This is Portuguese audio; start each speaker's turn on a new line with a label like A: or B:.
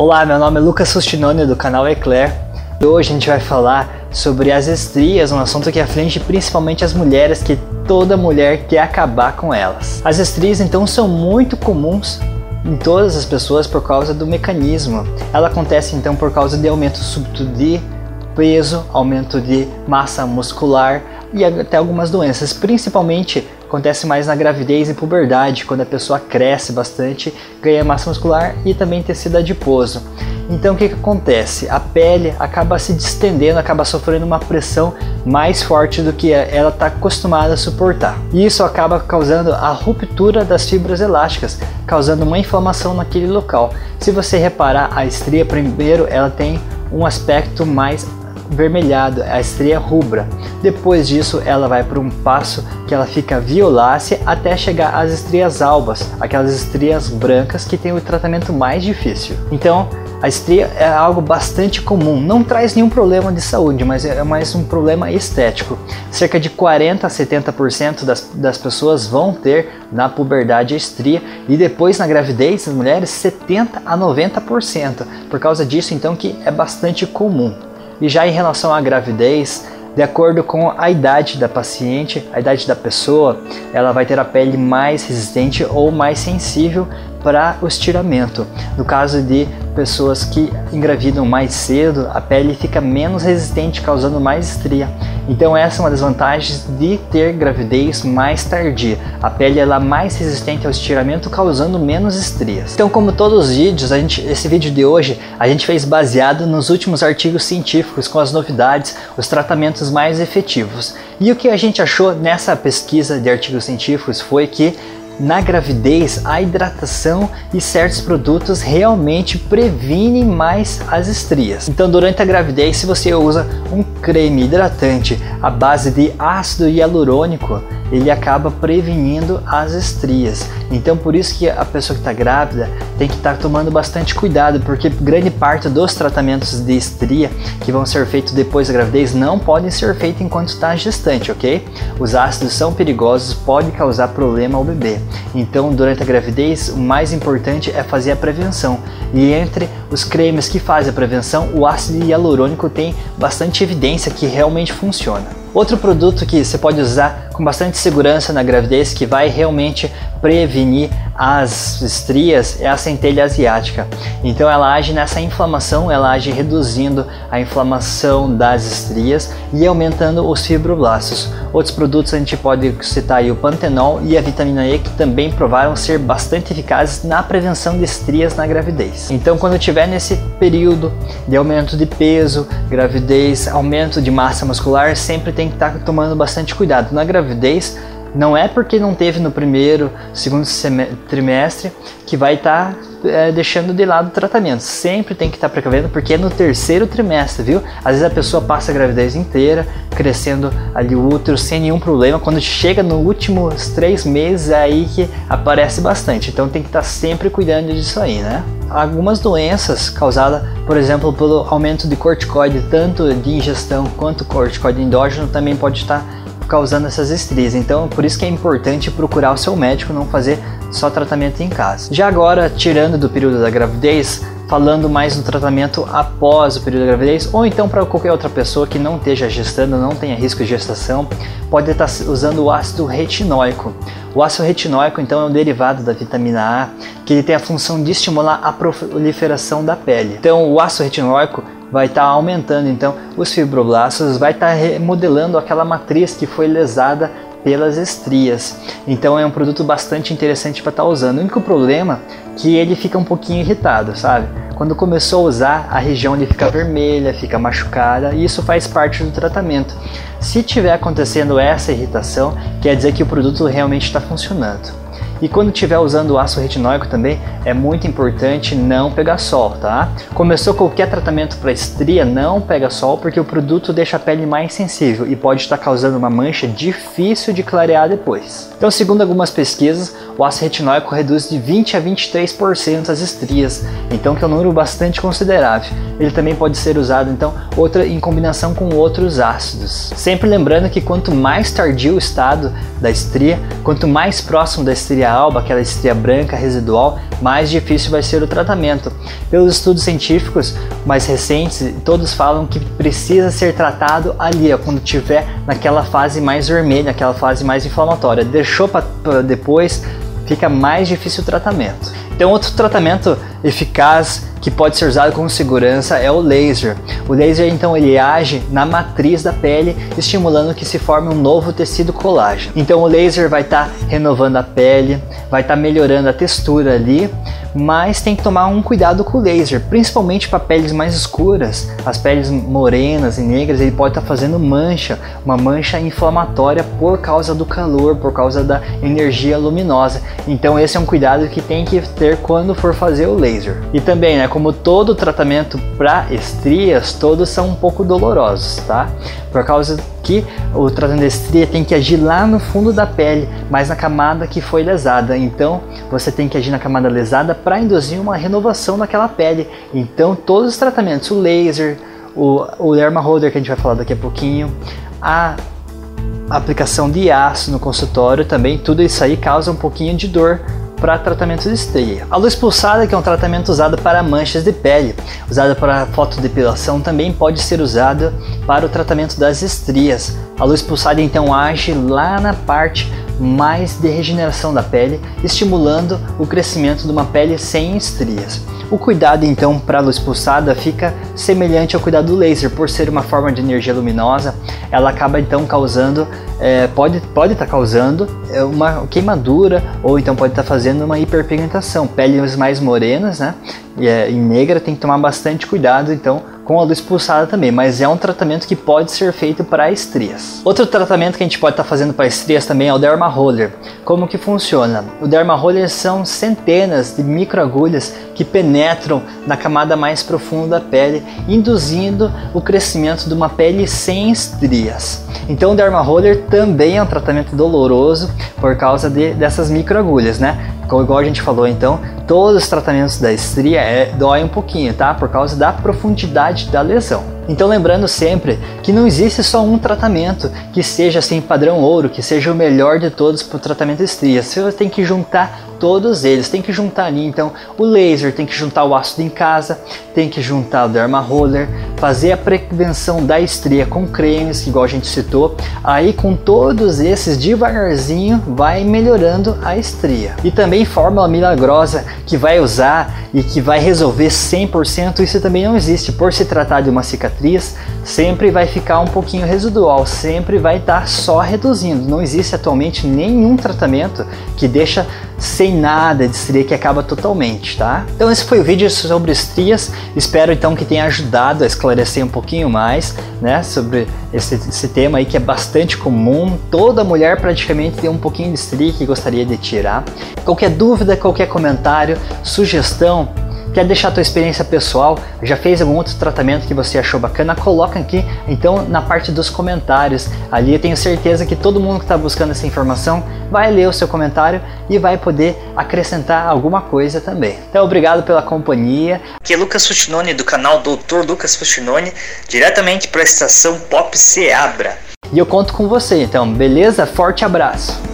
A: Olá, meu nome é Lucas Sustinoni do canal Eclair e hoje a gente vai falar sobre as estrias, um assunto que aflige principalmente as mulheres, que toda mulher quer acabar com elas. As estrias então são muito comuns em todas as pessoas por causa do mecanismo. Ela acontece então por causa de aumento súbito de peso, aumento de massa muscular e até algumas doenças, principalmente acontece mais na gravidez e puberdade, quando a pessoa cresce bastante, ganha massa muscular e também tecido adiposo. Então o que, que acontece? A pele acaba se distendendo, acaba sofrendo uma pressão mais forte do que ela está acostumada a suportar. E isso acaba causando a ruptura das fibras elásticas, causando uma inflamação naquele local. Se você reparar, a estria primeiro ela tem um aspecto mais vermelhado, a estria rubra. Depois disso, ela vai para um passo que ela fica violácea até chegar às estrias albas, aquelas estrias brancas que tem o tratamento mais difícil. Então, a estria é algo bastante comum, não traz nenhum problema de saúde, mas é mais um problema estético. Cerca de 40 a 70% das, das pessoas vão ter na puberdade a estria e depois na gravidez, as mulheres, 70 a 90%. Por causa disso, então, que é bastante comum. E já em relação à gravidez, de acordo com a idade da paciente, a idade da pessoa, ela vai ter a pele mais resistente ou mais sensível para o estiramento. No caso de pessoas que engravidam mais cedo, a pele fica menos resistente, causando mais estria. Então essa é uma das vantagens de ter gravidez mais tardia. A pele ela é mais resistente ao estiramento, causando menos estrias. Então, como todos os vídeos, a gente, esse vídeo de hoje a gente fez baseado nos últimos artigos científicos com as novidades, os tratamentos mais efetivos. E o que a gente achou nessa pesquisa de artigos científicos foi que na gravidez, a hidratação e certos produtos realmente previnem mais as estrias. Então, durante a gravidez, se você usa um creme hidratante à base de ácido hialurônico, ele acaba prevenindo as estrias. Então por isso que a pessoa que está grávida tem que estar tá tomando bastante cuidado, porque grande parte dos tratamentos de estria que vão ser feitos depois da gravidez não podem ser feitos enquanto está gestante, ok? Os ácidos são perigosos, podem causar problema ao bebê. Então durante a gravidez o mais importante é fazer a prevenção. E entre os cremes que fazem a prevenção, o ácido hialurônico tem bastante evidência que realmente funciona. Outro produto que você pode usar com bastante segurança na gravidez que vai realmente prevenir as estrias é a centelha asiática. Então ela age nessa inflamação, ela age reduzindo a inflamação das estrias e aumentando os fibroblastos. Outros produtos a gente pode citar o pantenol e a vitamina E que também provaram ser bastante eficazes na prevenção de estrias na gravidez. Então quando tiver nesse período de aumento de peso, gravidez, aumento de massa muscular, sempre tem que estar tomando bastante cuidado. Na gravidez, não é porque não teve no primeiro, segundo trimestre que vai estar tá, é, deixando de lado o tratamento. Sempre tem que estar tá precavendo porque é no terceiro trimestre, viu? Às vezes a pessoa passa a gravidez inteira crescendo ali o útero sem nenhum problema. Quando chega nos últimos três meses é aí que aparece bastante. Então tem que estar tá sempre cuidando disso aí, né? Algumas doenças causadas, por exemplo, pelo aumento de corticoide, tanto de ingestão quanto corticoide endógeno, também pode estar causando essas estrias. Então, por isso que é importante procurar o seu médico, não fazer só tratamento em casa. Já agora, tirando do período da gravidez, falando mais no tratamento após o período da gravidez, ou então para qualquer outra pessoa que não esteja gestando, não tenha risco de gestação, pode estar usando o ácido retinóico. O ácido retinóico, então, é um derivado da vitamina A, que ele tem a função de estimular a proliferação da pele. Então, o ácido retinóico vai estar tá aumentando então os fibroblastos, vai estar tá remodelando aquela matriz que foi lesada pelas estrias. Então é um produto bastante interessante para estar tá usando. O único problema é que ele fica um pouquinho irritado, sabe? Quando começou a usar, a região ele fica vermelha, fica machucada e isso faz parte do tratamento. Se tiver acontecendo essa irritação, quer dizer que o produto realmente está funcionando. E quando estiver usando o ácido retinóico também, é muito importante não pegar sol, tá? Começou qualquer tratamento para estria, não pega sol porque o produto deixa a pele mais sensível e pode estar causando uma mancha difícil de clarear depois. Então, segundo algumas pesquisas, o ácido retinóico reduz de 20 a 23% as estrias, então que é um número bastante considerável. Ele também pode ser usado então outra em combinação com outros ácidos. Sempre lembrando que quanto mais tardio o estado da estria, quanto mais próximo da estria alba, aquela estria branca residual, mais difícil vai ser o tratamento. Pelos estudos científicos mais recentes, todos falam que precisa ser tratado ali, ó, quando tiver naquela fase mais vermelha, naquela fase mais inflamatória. Deixou para depois, fica mais difícil o tratamento. Então, outro tratamento eficaz que pode ser usado com segurança é o laser. O laser então ele age na matriz da pele, estimulando que se forme um novo tecido colágeno. Então o laser vai estar tá renovando a pele, vai estar tá melhorando a textura ali, mas tem que tomar um cuidado com o laser, principalmente para peles mais escuras, as peles morenas e negras, ele pode estar tá fazendo mancha, uma mancha inflamatória por causa do calor, por causa da energia luminosa. Então esse é um cuidado que tem que ter quando for fazer o laser. E também, né, como todo tratamento para estrias, todos são um pouco dolorosos, tá? Por causa que o tratamento de estria tem que agir lá no fundo da pele, mas na camada que foi lesada. Então, você tem que agir na camada lesada para induzir uma renovação daquela pele. Então, todos os tratamentos, o laser, o, o derma holder que a gente vai falar daqui a pouquinho, a aplicação de aço no consultório também, tudo isso aí causa um pouquinho de dor para tratamento de estria. A luz pulsada, que é um tratamento usado para manchas de pele, usada para fotodepilação, também pode ser usada para o tratamento das estrias. A luz pulsada então age lá na parte mais de regeneração da pele, estimulando o crescimento de uma pele sem estrias. O cuidado então para a luz pulsada fica semelhante ao cuidado do laser, por ser uma forma de energia luminosa, ela acaba então causando, é, pode pode estar tá causando é, uma queimadura ou então pode estar tá fazendo uma hiperpigmentação, peles mais morenas, né? E, é, e negra tem que tomar bastante cuidado então com a luz pulsada também, mas é um tratamento que pode ser feito para estrias. Outro tratamento que a gente pode estar tá fazendo para estrias também é o derma roller. Como que funciona? O derma roller são centenas de microagulhas que penetram na camada mais profunda da pele, induzindo o crescimento de uma pele sem estrias. Então o derma roller também é um tratamento doloroso por causa de, dessas microagulhas, né? Como igual a gente falou, então, todos os tratamentos da estria é, um pouquinho, tá? Por causa da profundidade da lesão. Então lembrando sempre que não existe só um tratamento que seja assim padrão ouro, que seja o melhor de todos para o tratamento de estria. Você tem que juntar todos eles. Tem que juntar ali então o laser, tem que juntar o ácido em casa, tem que juntar o derma roller, fazer a prevenção da estria com cremes, igual a gente citou. Aí com todos esses devagarzinho vai melhorando a estria. E também fórmula milagrosa que vai usar e que vai resolver 100%, isso também não existe. Por se tratar de uma cicatriz, sempre vai ficar um pouquinho residual, sempre vai estar só reduzindo. Não existe atualmente nenhum tratamento que deixa sem nada de estria que acaba totalmente, tá? Então esse foi o vídeo sobre estrias, espero então que tenha ajudado a esclarecer um pouquinho mais, né, sobre esse, esse tema aí que é bastante comum, toda mulher praticamente tem um pouquinho de estria que gostaria de tirar. Qualquer dúvida, qualquer comentário, sugestão, Quer deixar a tua experiência pessoal? Já fez algum outro tratamento que você achou bacana? Coloca aqui então na parte dos comentários. Ali eu tenho certeza que todo mundo que está buscando essa informação vai ler o seu comentário e vai poder acrescentar alguma coisa também. Então obrigado pela companhia.
B: Aqui é Lucas Fuchinone do canal Doutor Lucas Fuchinone, diretamente para a estação Pop Seabra.
A: E eu conto com você, então, beleza? Forte abraço!